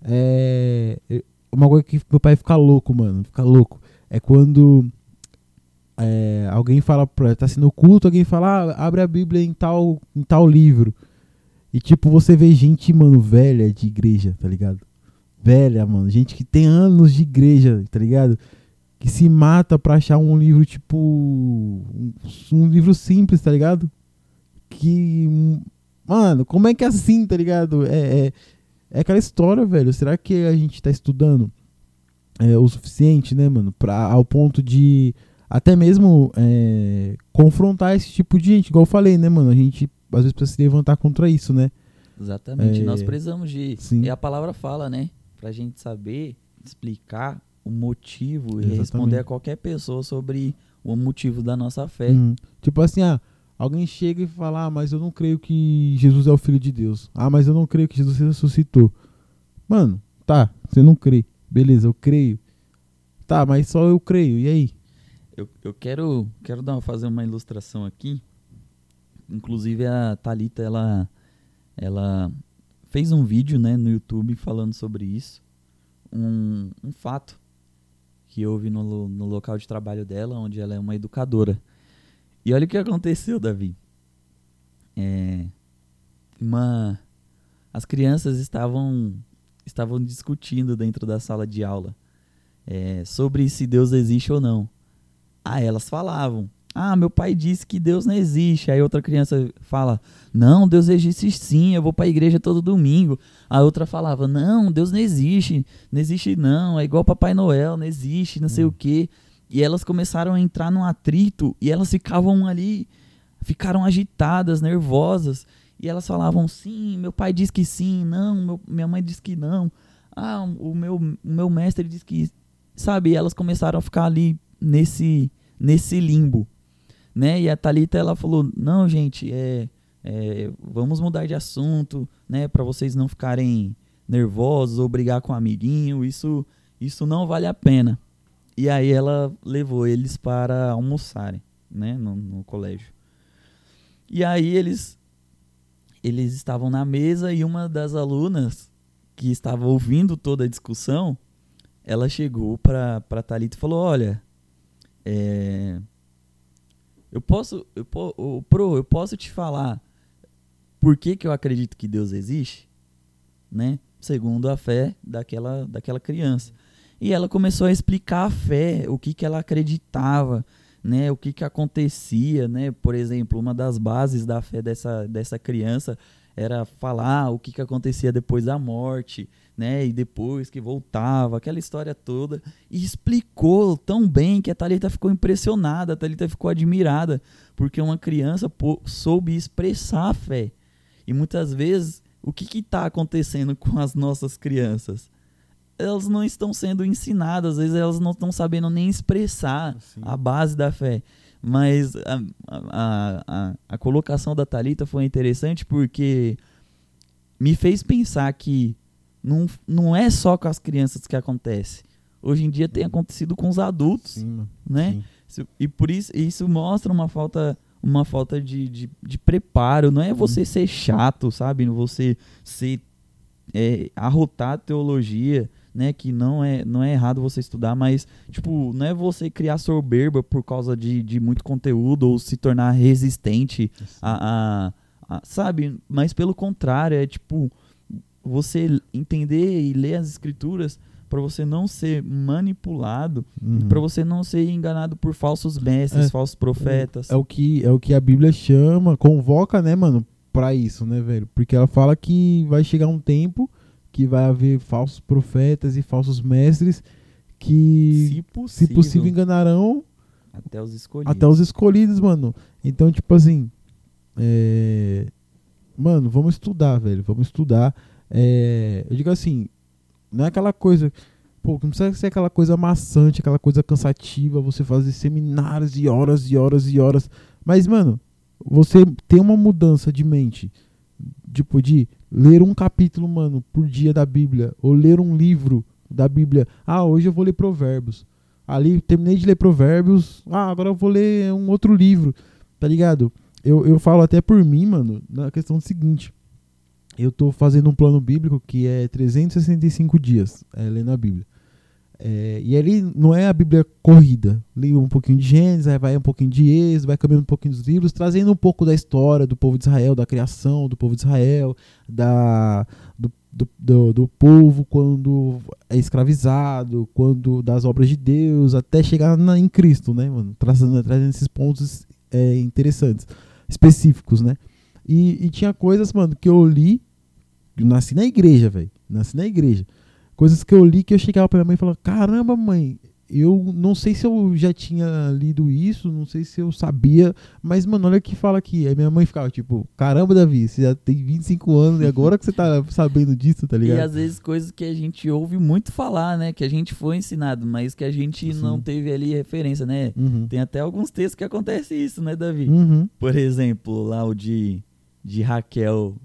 É, é uma coisa que meu pai fica louco, mano, fica louco, é quando é, alguém fala pra, tá sendo culto, alguém fala, ah, abre a Bíblia em tal, em tal livro. E tipo, você vê gente, mano, velha de igreja, tá ligado? Velha, mano. Gente que tem anos de igreja, tá ligado? Que se mata pra achar um livro, tipo. Um, um livro simples, tá ligado? Que. Mano, como é que é assim, tá ligado? É, é, é aquela história, velho. Será que a gente tá estudando é, o suficiente, né, mano? Pra, ao ponto de até mesmo é, confrontar esse tipo de gente. Igual eu falei, né, mano? A gente às vezes precisa se levantar contra isso, né? Exatamente, É, nós precisamos de. sim. E a palavra fala, né? Pra gente saber explicar o motivo e Exatamente. responder a qualquer pessoa sobre o motivo da nossa fé. Uhum. Tipo assim, ah, alguém chega e fala, ah, mas eu não creio que Jesus é o Filho de Deus. Ah, mas eu não creio que Jesus ressuscitou. Mano, tá, você não crê. Beleza, eu creio. Tá, mas só eu creio. E aí? Eu, eu quero, quero dar, fazer uma ilustração aqui. Inclusive a Thalita, ela, ela fez um vídeo né, no YouTube falando sobre isso. Um, um fato que houve no, no local de trabalho dela, onde ela é uma educadora. E olha o que aconteceu, Davi. É, uma, as crianças estavam, estavam discutindo dentro da sala de aula é, sobre se Deus existe ou não. Ah, elas falavam. Ah, meu pai disse que Deus não existe. Aí outra criança fala: Não, Deus existe sim, eu vou para a igreja todo domingo. A outra falava: Não, Deus não existe, não existe não, é igual Papai Noel, não existe, não sei Hum. o quê. E elas começaram a entrar num atrito e elas ficavam ali, ficaram agitadas, nervosas. E elas falavam: Sim, meu pai diz que sim, não, meu- minha mãe diz que não. Ah, o meu, o meu mestre diz que. Sabe? E elas começaram a ficar ali nesse, nesse limbo né? E a Thalita, ela falou, não, gente, é, é, vamos mudar de assunto, né? Para vocês não ficarem nervosos ou brigar com o amiguinho, isso, isso não vale a pena. E aí ela levou eles para almoçarem, né? No, no colégio. E aí eles, eles estavam na mesa e uma das alunas que estava ouvindo toda a discussão, ela chegou para para Thalita e falou, olha, é, eu posso, eu, po- ô, Pro, eu posso te falar por que, que eu acredito que Deus existe, né? Segundo a fé daquela, daquela criança. E ela começou a explicar a fé, o que, que ela acreditava, né? O que, que acontecia, né? Por exemplo, uma das bases da fé dessa, dessa criança era falar o que, que acontecia depois da morte, né? E depois que voltava, aquela história toda. E explicou tão bem que a Thalita ficou impressionada, a Thalita ficou admirada, porque uma criança pô- soube expressar a fé. E muitas vezes, o que está acontecendo com as nossas crianças? Elas não estão sendo ensinadas, às vezes elas não estão sabendo nem expressar Assim. a base da fé. Mas a, a, a, a colocação da Thalita foi interessante porque me fez pensar que não, não é só com as crianças que acontece. Hoje em dia tem acontecido com os adultos, Sim, né? Sim. E por isso, isso mostra uma falta, uma falta de, de, de preparo. Não é você ser chato, sabe? Você ser é, arrotar a teologia, né? Que não é, não é errado você estudar, mas, tipo, não é você criar soberba por causa de, de muito conteúdo ou se tornar resistente a, a- a- sabe? Mas pelo contrário, é tipo você entender e ler as escrituras para você não ser manipulado, Uhum. para você não ser enganado por falsos mestres, É. falsos profetas. É o que é o que a Bíblia chama, convoca, né, mano, pra isso, né, velho? Porque ela fala que vai chegar um tempo que vai haver falsos profetas e falsos mestres que, se se possível, possível, enganarão até os escolhidos. até os escolhidos, mano. Então, tipo assim, é... mano, vamos estudar, velho, vamos estudar. É, Eu digo assim, não é aquela coisa, pô, não precisa ser aquela coisa maçante, aquela coisa cansativa, você fazer seminários e horas e horas e horas. Mas, mano, você tem uma mudança de mente, tipo, de ler um capítulo, mano, por dia da Bíblia, ou ler um livro da Bíblia. Ah, hoje eu vou ler Provérbios. Ali, terminei de ler Provérbios. Ah, agora eu vou ler um outro livro. Tá ligado? Eu, eu falo até por mim, mano, na questão do seguinte. Eu tô fazendo um plano bíblico que é 365 dias é, lendo a Bíblia. É, e ali não é a Bíblia corrida. Leio um pouquinho de Gênesis, aí vai um pouquinho de Êxodo, vai caminhando um pouquinho dos livros, trazendo um pouco da história do povo de Israel, da criação do povo de Israel, da, do, do, do, do povo quando é escravizado, quando das obras de Deus, até chegar na, em Cristo, né, mano? Trazendo, trazendo esses pontos é, interessantes, específicos, né? E, e tinha coisas, mano, que eu li. Eu nasci na igreja, velho. Nasci na igreja. Coisas que eu li que eu chegava pra minha mãe e falava: Caramba, mãe, eu não sei se eu já tinha lido isso, não sei se eu sabia, mas, mano, olha o que fala aqui. Aí minha mãe ficava tipo: Caramba, Davi, você já tem 25 anos e agora que você tá sabendo disso, tá E ligado? às vezes coisas que a gente ouve muito falar, né? Que a gente foi ensinado, mas que a gente Sim. não teve ali referência, né? Uhum. Tem até alguns textos que acontece isso, né, Davi? Uhum. Por exemplo, lá o de, de Raquel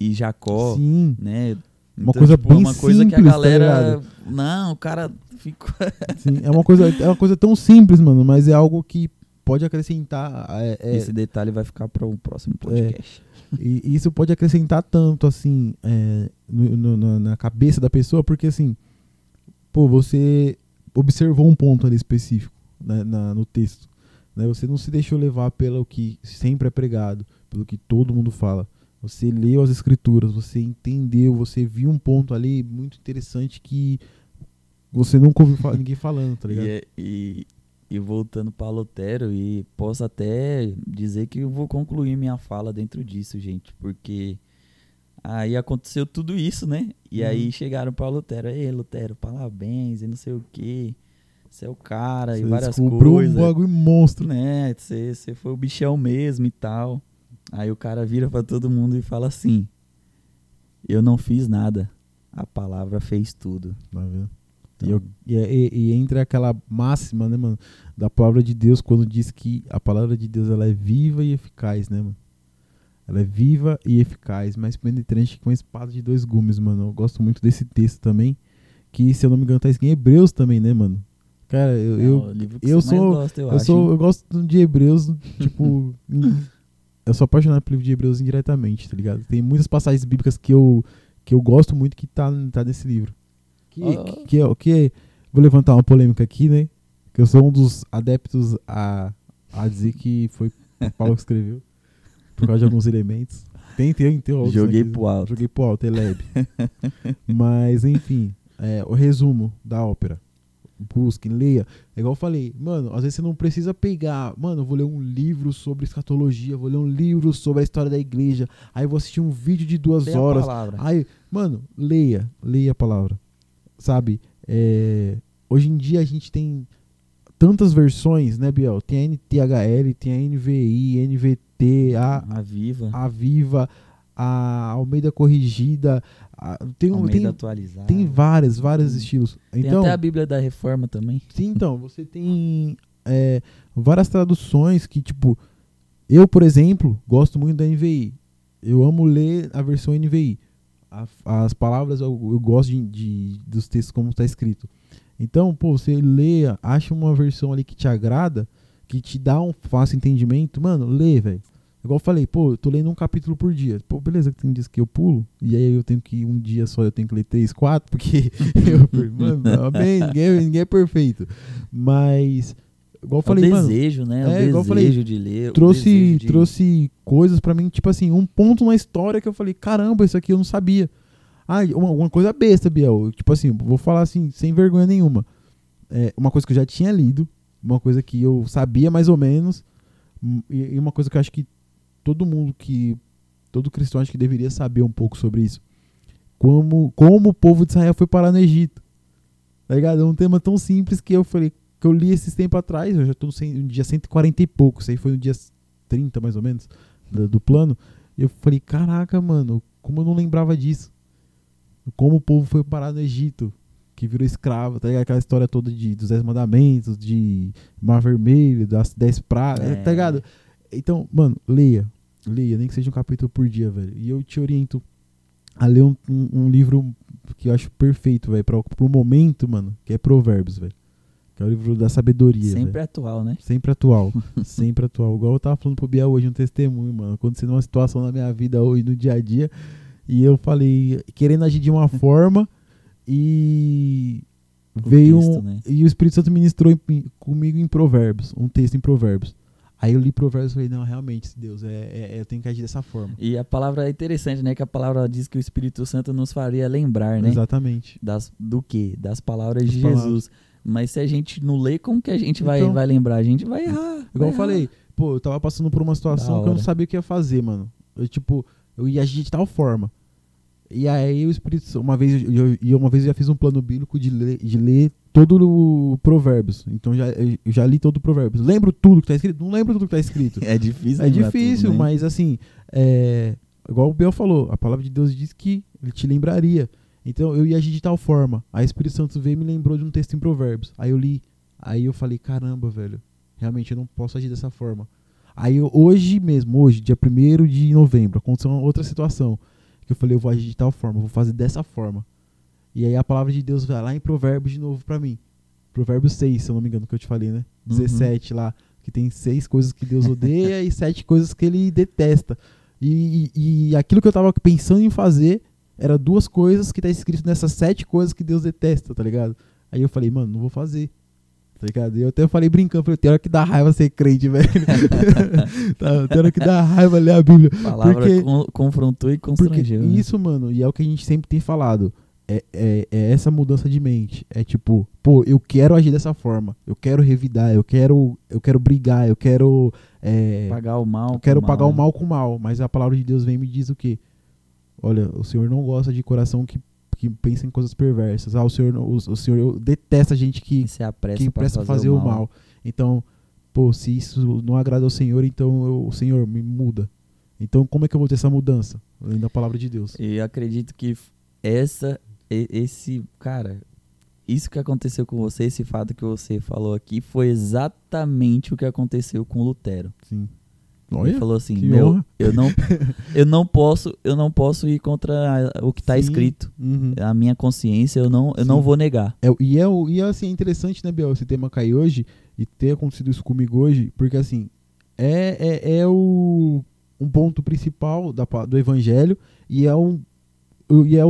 e Jacó, Sim. né? Uma coisa tipo, é bem uma coisa que a simples, tá galera. ligado? não, o cara ficou. Sim, é uma coisa, é uma coisa tão simples, mano, mas é algo que pode acrescentar. É, é- Esse detalhe vai ficar para o próximo podcast. e e isso pode acrescentar tanto, assim, é, no- no- na, na cabeça da pessoa, porque assim, pô, você observou um ponto ali específico né, na- no texto. Né? Você não se deixou levar pelo que sempre é pregado, pelo que todo mundo fala. Você leu as escrituras, você entendeu, você viu um ponto ali muito interessante que você nunca ouviu ninguém falando, tá ligado? E, é- e, e voltando para Lutero, e posso até dizer que eu vou concluir minha fala dentro disso, gente, porque aí aconteceu tudo isso, né? E Uhum. aí chegaram para Lutero, ei, Lutero, parabéns, e não sei o que, você é o cara, e Você várias descobriu coisas. um bagulho monstro. né? Você você foi o bichão mesmo e tal. Aí o cara vira pra todo mundo e fala assim: Eu não fiz nada. A palavra fez tudo. Tá vendo? E, Então, eu- e, e- e entra aquela máxima, né, mano, da palavra de Deus, quando diz que a palavra de Deus ela é viva e eficaz, né, mano? Ela é viva e eficaz, mais penetrante que uma espada de dois gumes, mano. Eu gosto muito desse texto também, que, se eu não me engano, tá escrito em Hebreus também, né, mano? Cara, eu, é eu, eu sou- gosta, eu, eu, acho, sou, hein? eu gosto de Hebreus, tipo, eu sou apaixonado pelo livro de Hebreus indiretamente, tá ligado? Tem muitas passagens bíblicas que eu, que eu gosto muito que tá, tá nesse livro. Que, Ó. que, que, é- que vou levantar uma polêmica aqui, né? Que eu sou um dos adeptos a, a dizer que foi o Paulo que escreveu, por causa de alguns elementos. Tem, tem, tem outros. Joguei né, pro alto. Joguei pro alto, é leve. Mas, enfim, é, o resumo da ópera. Busquem, leia. É igual eu falei, mano, às vezes você não precisa pegar, mano, eu vou ler um livro sobre escatologia, vou ler um livro sobre a história da igreja, aí vou assistir um vídeo de duas Tem a horas. Aí, mano, leia, leia a palavra. Sabe? É, hoje em dia a gente tem tantas versões, né, Biel? Tem a NTHL, tem a NVI, NVT, a, A Viva. a Viva, a Almeida Corrigida. A- tem, Almeida tem, atualizada. tem vários, vários estilos. Tem Então, até a Bíblia da Reforma também. sim, então, você tem é, várias traduções que, tipo, eu, por exemplo, gosto muito da NVI. Eu amo ler a versão NVI. A- as palavras eu, eu gosto de, de- dos textos como está escrito. Então, pô, você lê, acha uma versão ali que te agrada, que te dá um fácil entendimento, mano, lê, velho. Igual eu falei, pô, eu tô lendo um capítulo por dia. Pô, beleza, tem dias que eu pulo, e aí eu tenho que, um dia só eu tenho que ler três, quatro, porque eu, mano, ninguém, ninguém é perfeito. Mas, igual eu falei, é o mano. desejo, né? é, o igual desejo eu falei, de ler. o trouxe, de- trouxe coisas pra mim, tipo assim, um ponto na história que eu falei, caramba, isso aqui eu não sabia. Ah, uma, uma coisa besta, Biel. Tipo assim, vou falar assim, sem vergonha nenhuma. É, uma coisa que eu já tinha lido, uma coisa que eu sabia mais ou menos, hum, e, e uma coisa que eu acho que todo mundo que. Todo cristão acho que deveria saber um pouco sobre isso. Como, como o povo de Israel foi parar no Egito. Tá ligado? É um tema tão simples que eu falei, que eu li esses tempos atrás, eu já tô no, dia 140 e pouco, isso aí foi no dia 30 mais ou menos, do, do plano. E eu falei, caraca, mano, como eu não lembrava disso. Como o povo foi parar no Egito, que virou escravo, tá ligado? Aquela história toda de, dos Dez Mandamentos, de Mar Vermelho, das Dez Pragas, É. tá ligado? Então, mano, leia. Leia, nem que seja um capítulo por dia, velho. E eu te oriento a ler um, um- um livro que eu acho perfeito, velho, pra- pro momento, mano, que é Provérbios, velho. Que é o livro da sabedoria, Sempre atual, né? Sempre atual. sempre atual. Igual eu tava falando pro Biel hoje, um testemunho, mano. Acontecendo uma situação na minha vida hoje, no dia a dia. E eu falei, querendo agir de uma forma e O veio texto, um- né? e o Espírito Santo ministrou em- comigo em Provérbios, um texto em Provérbios. Aí eu li Provérbios e falei, não, realmente, Deus, é, é- é- eu tenho que agir dessa forma. E a palavra é interessante, né? Que a palavra diz que o Espírito Santo nos faria lembrar, né? Exatamente. Das, do quê? Das palavras Das de palavras. Jesus. Mas se a gente não lê, como que a gente vai, Então. vai lembrar? A gente vai errar. vai Igual eu errar. falei, pô, eu tava passando por uma situação que eu não sabia o que ia fazer, mano. Eu, tipo, eu ia agir de tal forma. E aí o Espírito Santo, uma vez, eu, eu- e uma vez eu já fiz um plano bíblico de ler, de ler todo o Provérbios. Então já, eu já li todo o Provérbios. Lembro tudo que tá escrito? Não lembro tudo que tá escrito. É difícil, É difícil, tudo, né? mas assim, é, igual o Bel falou, a palavra de Deus diz que ele te lembraria. Então eu ia agir de tal forma. Aí o Espírito Santo veio e me lembrou de um texto em Provérbios. Aí eu li, aí eu falei, caramba, velho, realmente eu não posso agir dessa forma. Aí eu- hoje mesmo, hoje, dia 1 de novembro, aconteceu uma outra situação. Que eu falei, eu vou agir de tal forma, eu vou fazer dessa forma. E aí a palavra de Deus vai lá em Provérbios de novo pra mim. Provérbios 6, se eu não me engano, que eu te falei, né? Uhum. 17 lá. Que tem seis coisas que Deus odeia e sete coisas que ele detesta. E, e, e aquilo que eu tava pensando em fazer era duas coisas que tá escrito nessas sete coisas que Deus detesta, tá ligado? Aí eu falei, mano, não vou fazer. Tá ligado? E eu até falei brincando, falei, tem hora que dá raiva ser crente, velho. tá, tem hora que dá raiva ler a Bíblia. A palavra Porque- con- confrontou e Porque constrangeu. né? isso, mano, e é o que a gente sempre tem falado. É, é, é essa mudança de mente. É tipo, pô, eu quero agir dessa forma. Eu quero revidar, eu quero, eu quero brigar, eu quero. é, Pagar o mal. eu quero com pagar o né? mal com o mal. Mas a palavra de Deus vem e me diz o quê? Olha, o Senhor não gosta de coração que, que pensa em coisas perversas. Ah, o Senhor, o, o Senhor detesta gente que, E se apressa que pra presta fazer, fazer o mal. Então, pô, se isso não agrada ao Senhor, então eu- o Senhor me muda. Então, como é que eu vou ter essa mudança? Além da palavra de Deus. E acredito que essa, esse, cara, isso que aconteceu com você, esse fato que você falou aqui, foi exatamente o que aconteceu com Lutero. Sim. Ele Olha, falou assim, meu, honra." eu não, eu não posso, eu não posso ir contra o que está escrito. Uhum. A minha consciência, eu não, eu não Sim. vou negar. É, e, é, e é assim, é interessante, né, Biel, esse tema cair hoje e ter acontecido isso comigo hoje, porque assim, é, é, é o, um ponto principal da, do evangelho e é um e é o,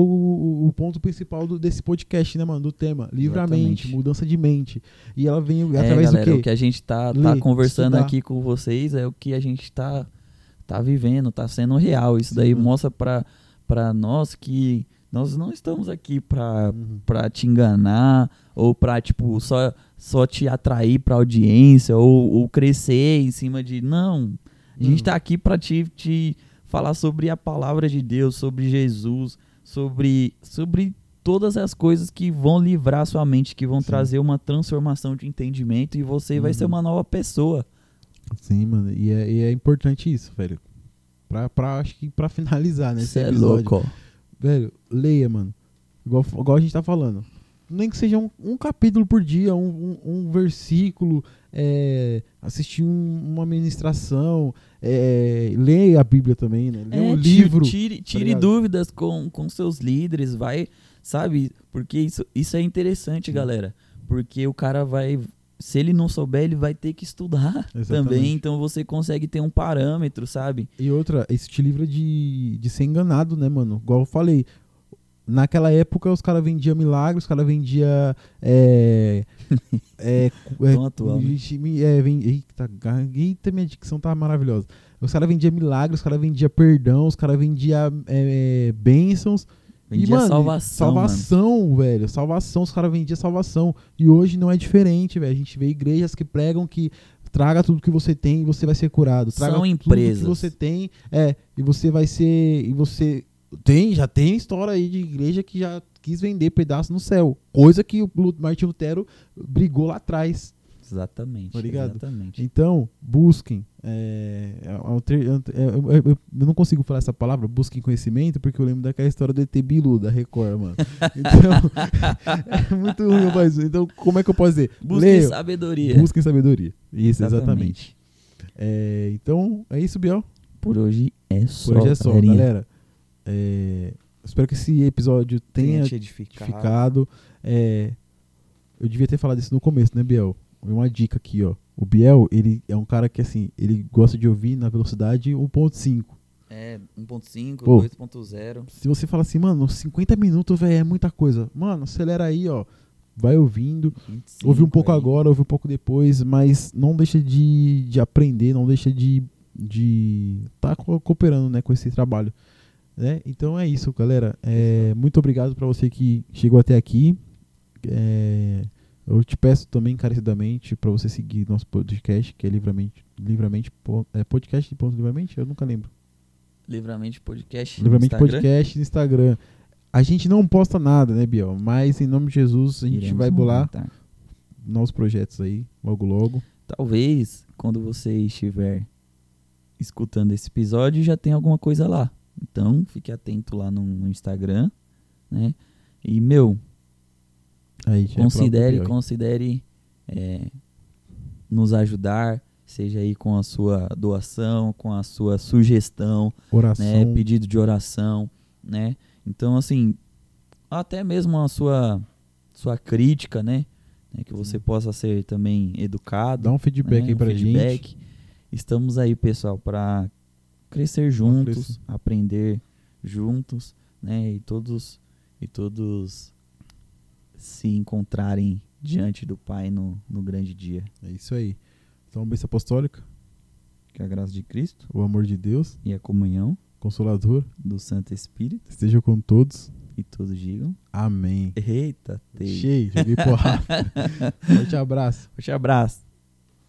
o ponto principal do- desse podcast, né, mano? Do tema. Livramento, mudança de mente. E ela vem É, através galera, do o quê? que a gente tá, tá conversando estudar. aqui com vocês é o que a gente tá, tá vivendo, tá sendo real. Isso Sim, daí mano. mostra pra, pra nós que nós não estamos aqui pra, Uhum. pra te enganar ou pra, tipo, só, só te atrair pra audiência ou, ou crescer em cima de. Não. A gente Uhum. tá aqui pra te, te falar sobre a palavra de Deus, sobre Jesus, sobre, sobre todas as coisas que vão livrar sua mente, que vão Sim. trazer uma transformação de entendimento e você vai ser Uhum. uma nova pessoa. Sim, mano. E é, e é importante isso, velho. Pra, pra, acho que pra finalizar, né? Você é episódio. louco, ó. Velho, leia, mano. Igual, igual a gente tá falando. Nem que seja um, um capítulo por dia, um, um, um versículo, é, assistir um- uma ministração, é, leia a Bíblia também, né? Leia É, um livro. Tire, tire ligado? dúvidas com, com seus líderes, vai, sabe? Porque isso, isso é interessante, Sim. galera. Porque o cara vai. Se ele não souber, ele vai ter que estudar Exatamente. também. Então você consegue ter um parâmetro, sabe? E outra, isso te livra de, de ser enganado, né, mano? Igual eu falei. Naquela época os caras vendiam milagres, os caras vendiam. É, é, é, atual, né? Ixi, me- é, eita, eita, minha dicção tá maravilhosa. Os caras vendiam milagres, os caras vendiam perdão, os caras vendiam é, bênçãos. Vendia e, mano, salvação. mano. Salvação, velho. Salvação, os caras vendiam salvação. E hoje não é diferente, velho. A gente vê igrejas que pregam que traga tudo que você tem e você vai ser curado. Traga São tudo empresas. que você tem, é, e você vai ser. E você. Tem, já tem história aí de igreja que já quis vender pedaço no céu. Coisa que o Martin Lutero brigou lá atrás. Exatamente. Tá ligado? Exatamente. Então, busquem. é, é, é ter- é eu, eu- eu não consigo falar essa palavra, busquem conhecimento, porque eu lembro daquela história do ET Bilu, da Record, mano. Então, é muito ruim, mas então, como é que eu posso dizer? Busque Leiam, sabedoria. busquem sabedoria. Isso, exatamente. É, então, é isso, Biel. Por hoje é só. Por hoje é só, galerinha. galera. É, espero que esse episódio tenha te edificado. ficado. É, eu devia ter falado isso no começo, né, Biel? Uma dica aqui, ó. O Biel, ele é um cara que, assim, ele gosta de ouvir na velocidade 1.5. É, 1.5, Pô. 2.0. Se você fala assim, mano, 50 minutos, velho, é muita coisa. Mano, acelera aí, ó. Vai ouvindo. 25 Ouve um pouco aí. agora, ouve um pouco depois, mas não deixa de, de aprender, não deixa de de tá co- cooperando, né, com esse trabalho, né? Então é isso, galera. É, muito obrigado para você que chegou até aqui. É, eu te peço também encarecidamente para você seguir nosso podcast, que é livremente, po- é podcast de ponto livremente, eu nunca lembro. Livramento Podcast. Instagram. podcast no Instagram. A gente não posta nada, né, Biel? Mas em nome de Jesus, a gente Iremos vai bolar montar. novos projetos aí, logo logo. Talvez, quando você estiver escutando esse episódio, já tem alguma coisa lá. Então, fique atento lá no, no Instagram, né? E, meu, Aí já é considere, considere é, nos ajudar, seja aí com a sua doação, com a sua sugestão, oração. né, pedido de oração, né? Então, assim, até mesmo a sua sua crítica, né? né, que você possa ser também educado, Dá um feedback né, aí um pra feedback. gente. Estamos aí, pessoal, para crescer juntos, aprender juntos, né? E todos e todos se encontrarem diante do Pai no, no grande dia. É isso aí. Então, bênção apostólica, Que a graça de Cristo o amor de Deus, e a comunhão consolador, do Santo Espírito esteja com todos. e todos digam: Amém. Eita, tei. Cheio, joguei porrada. Forte abraço. Forte abraço.